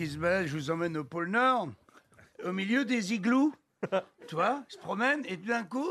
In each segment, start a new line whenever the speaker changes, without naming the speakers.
qui se balade, je vous emmène au pôle Nord, au milieu des igloos. Toi, il se promène et tout d'un coup,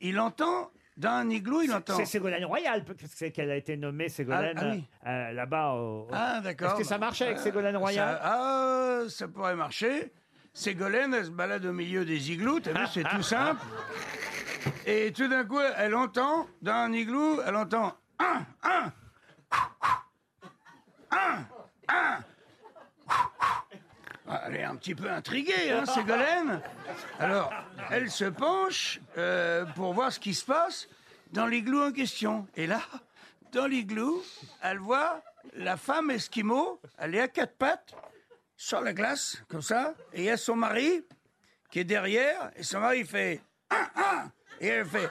il entend d'un igloo, il entend.
C'est Ségolène Royal, parce que qu'elle a été nommée Ségolène
ah, ah euh,
euh, là-bas.
Ah, d'accord.
Est-ce que ça marchait avec
ah,
Ségolène Royal
Ça, ah, ça pourrait marcher. Ségolène, elle se balade au milieu des igloos, t'as vu, c'est tout simple. Et tout d'un coup, elle entend, dans un igloo, elle entend 1, 1, Elle est un petit peu intriguée, hein, Ségolène. Alors, elle se penche euh, pour voir ce qui se passe dans l'igloo en question. Et là, dans l'igloo, elle voit la femme esquimau, elle est à quatre pattes, sur la glace, comme ça, et il y a son mari qui est derrière, et son mari fait un, un, et elle fait.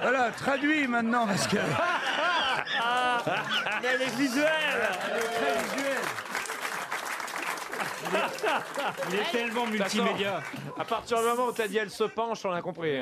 Voilà, traduit maintenant, parce que.
Mais elle est visuelle
Elle est très visuelle.
Il est tellement multimédia.
À partir du moment où t'as dit elle se penche, on a compris.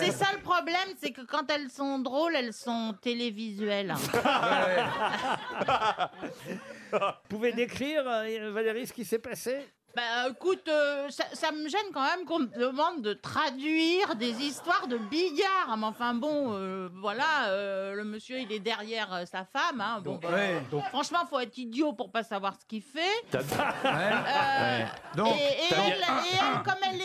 C'est ça le problème, c'est que quand elles sont drôles, elles sont télévisuelles.
Vous pouvez décrire, euh, Valérie, ce qui s'est passé?
Bah écoute, euh, ça, ça me gêne quand même qu'on me demande de traduire des histoires de billard. Mais enfin bon, euh, voilà, euh, le monsieur il est derrière euh, sa femme. Hein, bon, bah,
ouais.
Franchement, faut être idiot pour pas savoir ce qu'il fait.
Ouais.
Euh,
Donc,
et, et
t'as-
elle, et elle, comme elle est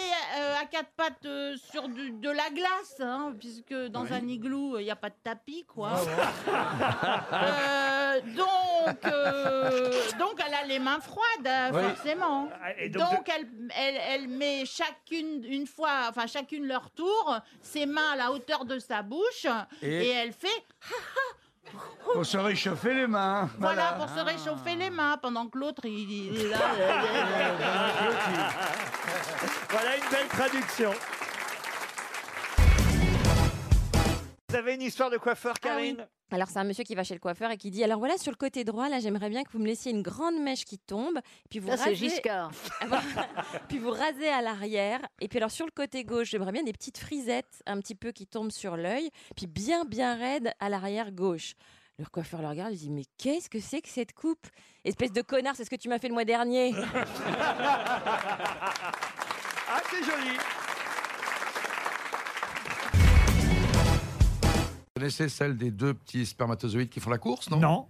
à quatre pattes euh, sur du- de la glace, hein, puisque dans un igloo, il n'y a pas de tapis, quoi. Euh, donc, euh, donc, elle a les mains froides, euh,
Oui.
forcément.
Et
Donc,
donc,
elle, elle, elle met chacune, une fois, enfin chacune leur tour, ses mains à la hauteur de sa bouche,
Et-
et, elle fait
Pour se réchauffer les mains.
voilà, pour se réchauffer les mains, pendant que l'autre il, il est là.
voilà une belle traduction. Vous avez une histoire de coiffeur, Karine
Alors c'est un monsieur qui va chez le coiffeur et qui dit alors voilà sur le côté droit là j'aimerais bien que vous me laissiez une grande mèche qui tombe puis vous
Ça, c'est
rasez
Giscard.
puis vous rasez à l'arrière et puis alors sur le côté gauche j'aimerais bien des petites frisettes un petit peu qui tombent sur l'œil puis bien bien raide à l'arrière gauche. Le coiffeur le regarde, il dit mais qu'est-ce que c'est que cette coupe? Espèce de connard, c'est ce que tu m'as fait le mois dernier.
Ah, c'est joli
Vous connaissez celle des deux petits spermatozoïdes qui font la course, non?
Non.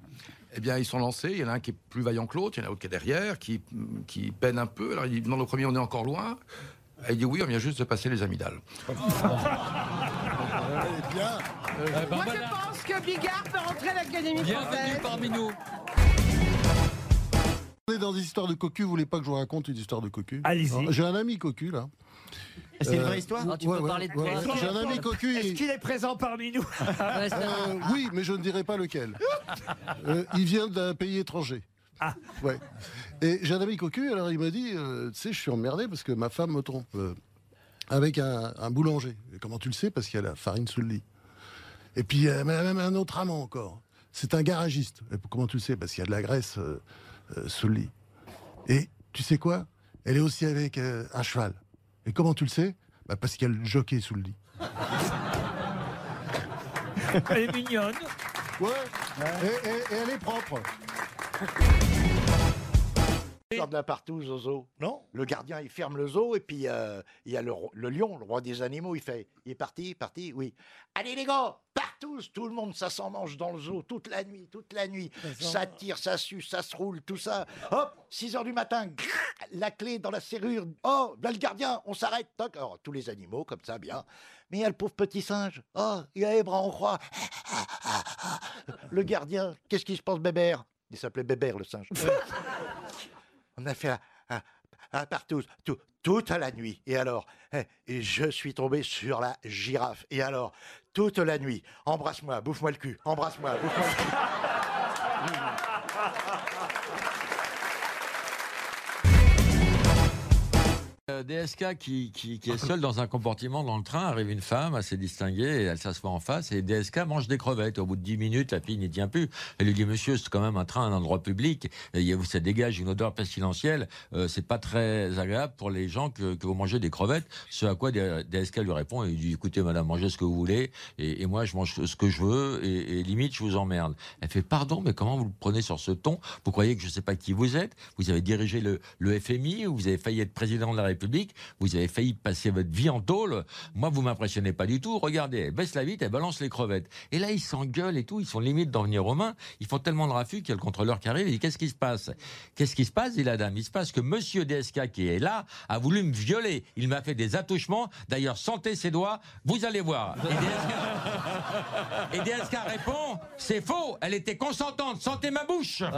Eh bien, ils sont lancés. Il y en a un qui est plus vaillant que l'autre, il y en a un autre qui est derrière, qui, qui peine un peu. Alors, il demande au premier, on est encore loin Et Il dit oui, on vient juste de passer les amygdales.
Moi, je pense que Bigard peut rentrer à l'Académie française.
parmi nous.
On est dans des histoires de cocu, vous voulez pas que je vous raconte une histoire de cocu?
Allez-y.
J'ai un ami cocu là.
C'est une
Euh,
vraie histoire?
Ah, tu peux parler de quoi
J'ai un ami cocu.
Est-ce
il-
qu'il est présent parmi nous?
Ouais, c'est un-
Euh, oui, mais je ne dirai pas lequel. Euh, il vient d'un pays étranger.
Ah.
Ouais. Et j'ai un ami cocu, alors il m'a dit, euh, tu sais, je suis emmerdé parce que ma femme me trompe euh, avec un, un boulanger. Et comment tu le sais? Parce qu'il y a la farine sous le lit. Et puis il y a même un autre amant encore. C'est un garagiste. Et comment tu le sais? Parce qu'il y a de la graisse euh, euh, sous le lit. Et tu sais quoi? Elle est aussi avec euh, un cheval. Et comment tu le sais? Bah Parce qu'il y a le jockey sous le lit.
Elle est mignonne.
Ouais. Et, et- et elle est propre.
De zoo. Non Le gardien, il ferme le zoo et puis euh, il y a le, ro- le lion, le roi des animaux, il fait Il est parti, il est parti, oui. Allez les gars, partouze Tout le monde, ça s'en mange dans le zoo toute la nuit, toute la nuit. Ça tire, ça suce, ça se roule, tout ça. Hop, 6 heures du matin, grrr, la clé dans la serrure. Oh, là le gardien, on s'arrête. Toc. Alors, tous les animaux, comme ça, bien. Mais il y a le pauvre petit singe. Oh, il a les bras en croix. Le gardien, qu'est-ce qui se passe, Bébert? Il s'appelait Bébert, le singe. On a fait un, un, un partouze tout, toute la nuit. Et alors, eh, et je suis tombé sur la girafe. Et alors, toute la nuit, embrasse-moi, bouffe-moi le cul, embrasse-moi, bouffe-moi le cul.
DSK qui, est seul dans un compartiment dans le train. Arrive une femme assez distinguée et elle s'assoit en face. Et DSK mange des crevettes. Au bout de 10 minutes, la fille n'y tient plus. Elle lui dit Monsieur, c'est quand même un train, un endroit public. Et ça dégage une odeur pestilentielle. Euh, c'est pas très agréable pour les gens que, vous mangez des crevettes. Ce à quoi DSK lui répond et il dit Écoutez, madame, mangez ce que vous voulez. Et, moi, je mange ce que je veux. Et, limite, je vous emmerde. Elle fait Pardon, mais comment vous le prenez sur ce ton? Vous croyez que je sais pas qui vous êtes? Vous avez dirigé le, le FMI, vous avez failli être président de la République, vous avez failli passer votre vie en tôle. Moi, vous m'impressionnez pas du tout. Regardez, elle baisse la vitre, elle balance les crevettes. Et là, ils s'engueulent et tout, ils sont limite d'en venir aux mains. Ils font tellement de raffus qu'il y a le contrôleur qui arrive et dit Qu'est-ce qui se passe? Qu'est-ce qui se passe? Dit la dame. Il se passe que monsieur DSK qui est là a voulu me violer. Il m'a fait des attouchements. D'ailleurs, sentez ses doigts, vous allez voir. Et DSK, et DSK répond C'est faux, elle était consentante, sentez ma bouche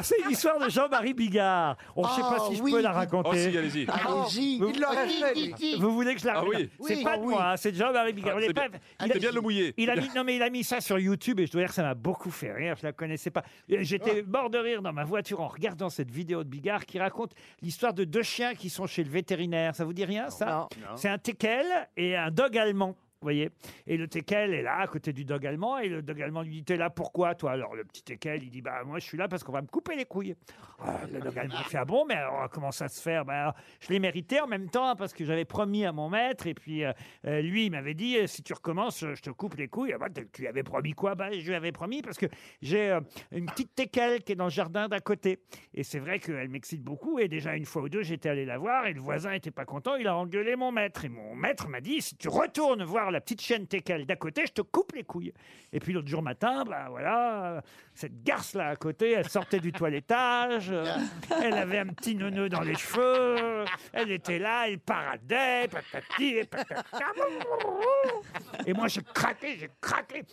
C'est une histoire de Jean-Marie Bigard. On ne sait pas
Ah,
si je
oui.
peux la raconter.
Oh, si, allez-y. Allez-y.
Vous,
Il l'aurait fait, lui.
vous voulez que je la
Ah
raconte
oui.
C'est
Oui.
pas
Ah
de
oui.
moi, hein, c'est de Jean-Marie Bigard.
Ah,
Vous l'avez
c'est
pas-
bien.
il a-
C'est bien de le mouiller.
Il a mis, non mais il a mis ça sur YouTube et je dois dire que ça m'a beaucoup fait rire. Je la connaissais pas. Euh, J'étais mort de rire dans ma voiture en regardant cette vidéo de Bigard qui raconte l'histoire de deux chiens qui sont chez le vétérinaire. Ça vous dit rien ça
Non.
C'est un teckel et un dog allemand. Voyez? Et le teckel est là, à côté du dog allemand, et le dog allemand lui dit T'es là pourquoi, toi? Alors le petit teckel, il dit Bah, moi, je suis là parce qu'on va me couper les couilles. Ah, le dog allemand fait Ah bon, mais alors, comment ça se fait? Bah, Je l'ai mérité en même temps, parce que j'avais promis à mon maître, et puis euh, euh, lui, il m'avait dit Si tu recommences, je te coupe les couilles. Ah, bah, tu lui avais promis quoi? Bah, Je lui avais promis parce que j'ai euh, une petite teckel qui est dans le jardin d'à côté. Et c'est vrai qu'elle m'excite beaucoup, et déjà une fois ou deux, j'étais allé la voir, et le voisin était pas content, il a engueulé mon maître. Et mon maître m'a dit Si tu retournes voir la petite chienne teckel d'à côté, je te coupe les couilles. Et puis l'autre jour matin, bah voilà, cette garce-là à côté, elle sortait du toilettage, euh, elle avait un petit neuneu dans les cheveux, elle était là, elle paradait, patati patata. Et moi, j'ai craqué, j'ai craqué.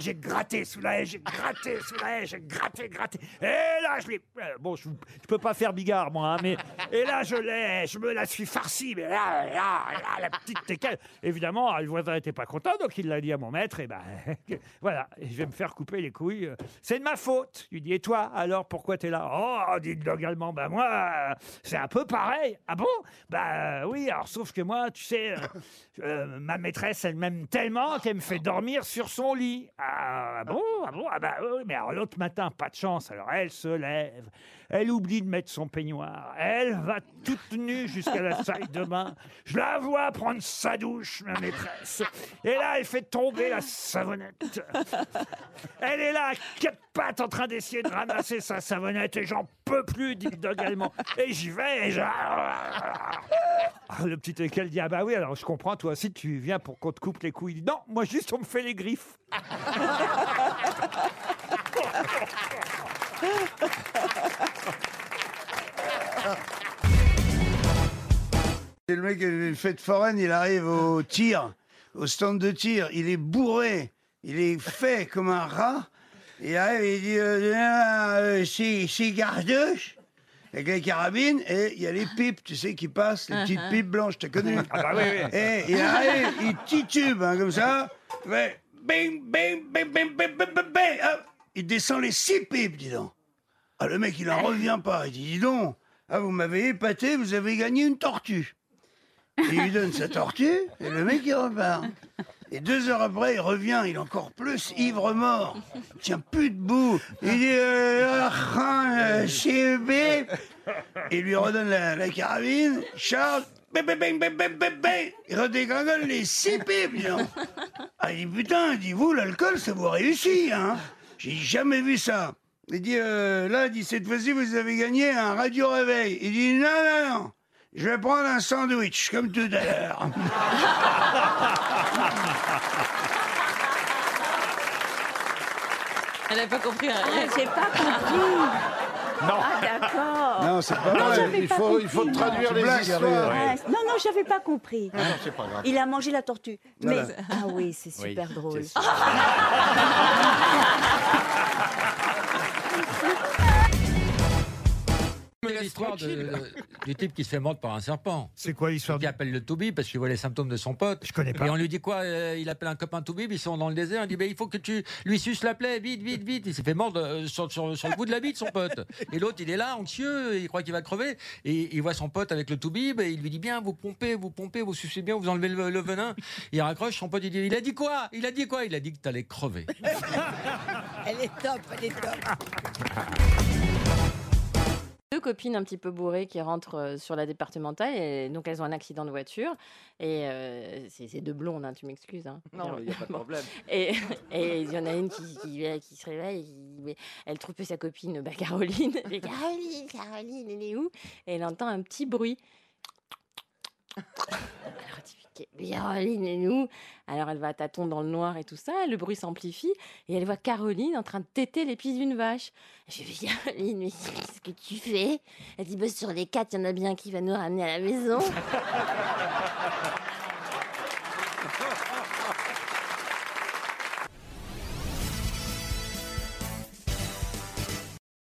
J'ai gratté sous la haie, j'ai gratté sous la haie, j'ai gratté, gratté. Et là, je l'ai. euh, Bon, je, je peux pas faire bigard, moi, hein, mais. Et là, je l'ai, je me la suis farci, mais là, là, là, la petite teckel. Évidemment, le voisin était pas content, donc il l'a dit à mon maître, et ben, voilà, je vais me faire couper les couilles. C'est de ma faute. Lui dis, et toi, alors, pourquoi t'es là? Oh, dit le dog allemand, ben moi, euh, c'est un peu pareil. Ah bon? Bah oui, alors, sauf que moi, tu sais, euh, euh, ma maîtresse, elle m'aime tellement qu'elle me fait dormir sur son lit. Ah bon Ah bon Ah bah oui, mais alors l'autre matin, pas de chance. Alors elle se lève, elle oublie de mettre son peignoir, elle va toute nue jusqu'à la salle de bain. Je la vois prendre sa douche, ma maîtresse. Et là, elle fait tomber la savonnette. Elle est là, à quatre pattes, en train d'essayer de ramasser sa savonnette, et j'en peux plus, dit le. Et j'y vais, et. Ah, Le petit équel dit Ah bah oui, alors je comprends, toi aussi tu viens pour qu'on te coupe les couilles. Il dit, Non, moi juste on me fait les griffes.
C'est le mec qui a une fête foraine, il arrive au tir, au stand de tir, il est bourré, il est fait comme un rat. Il arrive il dit euh, euh, cartouches avec les carabines et il y a les pipes, tu sais, qui passent, les petites
Uh-huh.
pipes blanches, t'as connu
Ah bah oui, oui.
Et il arrive, il titube hein, comme ça, fait bing, bing, bing, bing, bing, bing, bing, bing. Hop. Ah, il descend les six pipes, dis donc. Ah, le mec, il n'en revient pas. Il dit, dis donc, ah, vous m'avez épaté, vous avez gagné une tortue. Il lui donne sa tortue, et le mec, il repart. Et deux heures après, il revient, il est encore plus ivre-mort. Il tient plus debout. Il dit euh, chez Et euh, lui redonne la, la carabine. Charles, bing. il redégringole les six pipes, dis donc. Ah, il dit, putain, il dit, vous, l'alcool, ça vous réussit, hein. J'ai jamais vu ça. Il dit, euh, là, il dit, cette fois-ci, vous avez gagné un radio-réveil. Il dit, non, non, non, je vais prendre un sandwich, comme tout à l'heure.
Elle n'a pas compris rien.
J'ai pas compris.
Non.
Ah d'accord.
Non, c'est pas
Non,
vrai.
j'avais
Il
pas
faut- il faut
compris,
traduire les Blague, histoires.
Ah,
oui.
Non, non, j'avais pas compris.
Ah non, c'est pas grave.
Il a mangé la tortue. Mais
Voilà.
ah oui, c'est
Oui,
super drôle.
raconter l'histoire du type qui se fait mordre par un serpent.
C'est quoi l'histoire
Qui appelle le toubib parce qu'il voit les symptômes de son pote.
Je connais pas.
Et on lui dit quoi euh, Il appelle un copain toubib, ils sont dans le désert. Il dit ben, il faut que tu lui suces la plaie, vite, vite, vite. Il s'est fait mordre euh, sur, sur- sur le bout de la bite, son pote. Et l'autre, il est là, anxieux, il croit qu'il va crever. Et il voit son pote avec le toubib et il lui dit bien, vous pompez, vous pompez, vous sucez bien, vous enlevez le, le venin. Il raccroche, son pote, il dit il a dit quoi Il a dit quoi? Il a dit que t'allais crever.
Elle est top, elle est top.
Deux copines un petit peu bourrées qui rentrent euh, sur la départementale et donc elles ont un accident de voiture et euh, c'est deux blondes, hein, tu m'excuses. hein.
Non, il n'y a pas de problème.
Et il y en a une qui, qui, qui se réveille, qui- elle trouve sa copine bah, Caroline. Caroline, Caroline, elle est où? Et elle entend un petit bruit. Alors dit, Mais Caroline, est où Alors elle va à tâtons dans le noir et tout ça, le bruit s'amplifie et elle voit Caroline en train de téter les d'une vache. Je dis, Caroline, mais qu'est-ce que tu fais? Elle dit, bah, sur les quatre, il y en a bien qui va nous ramener à la maison.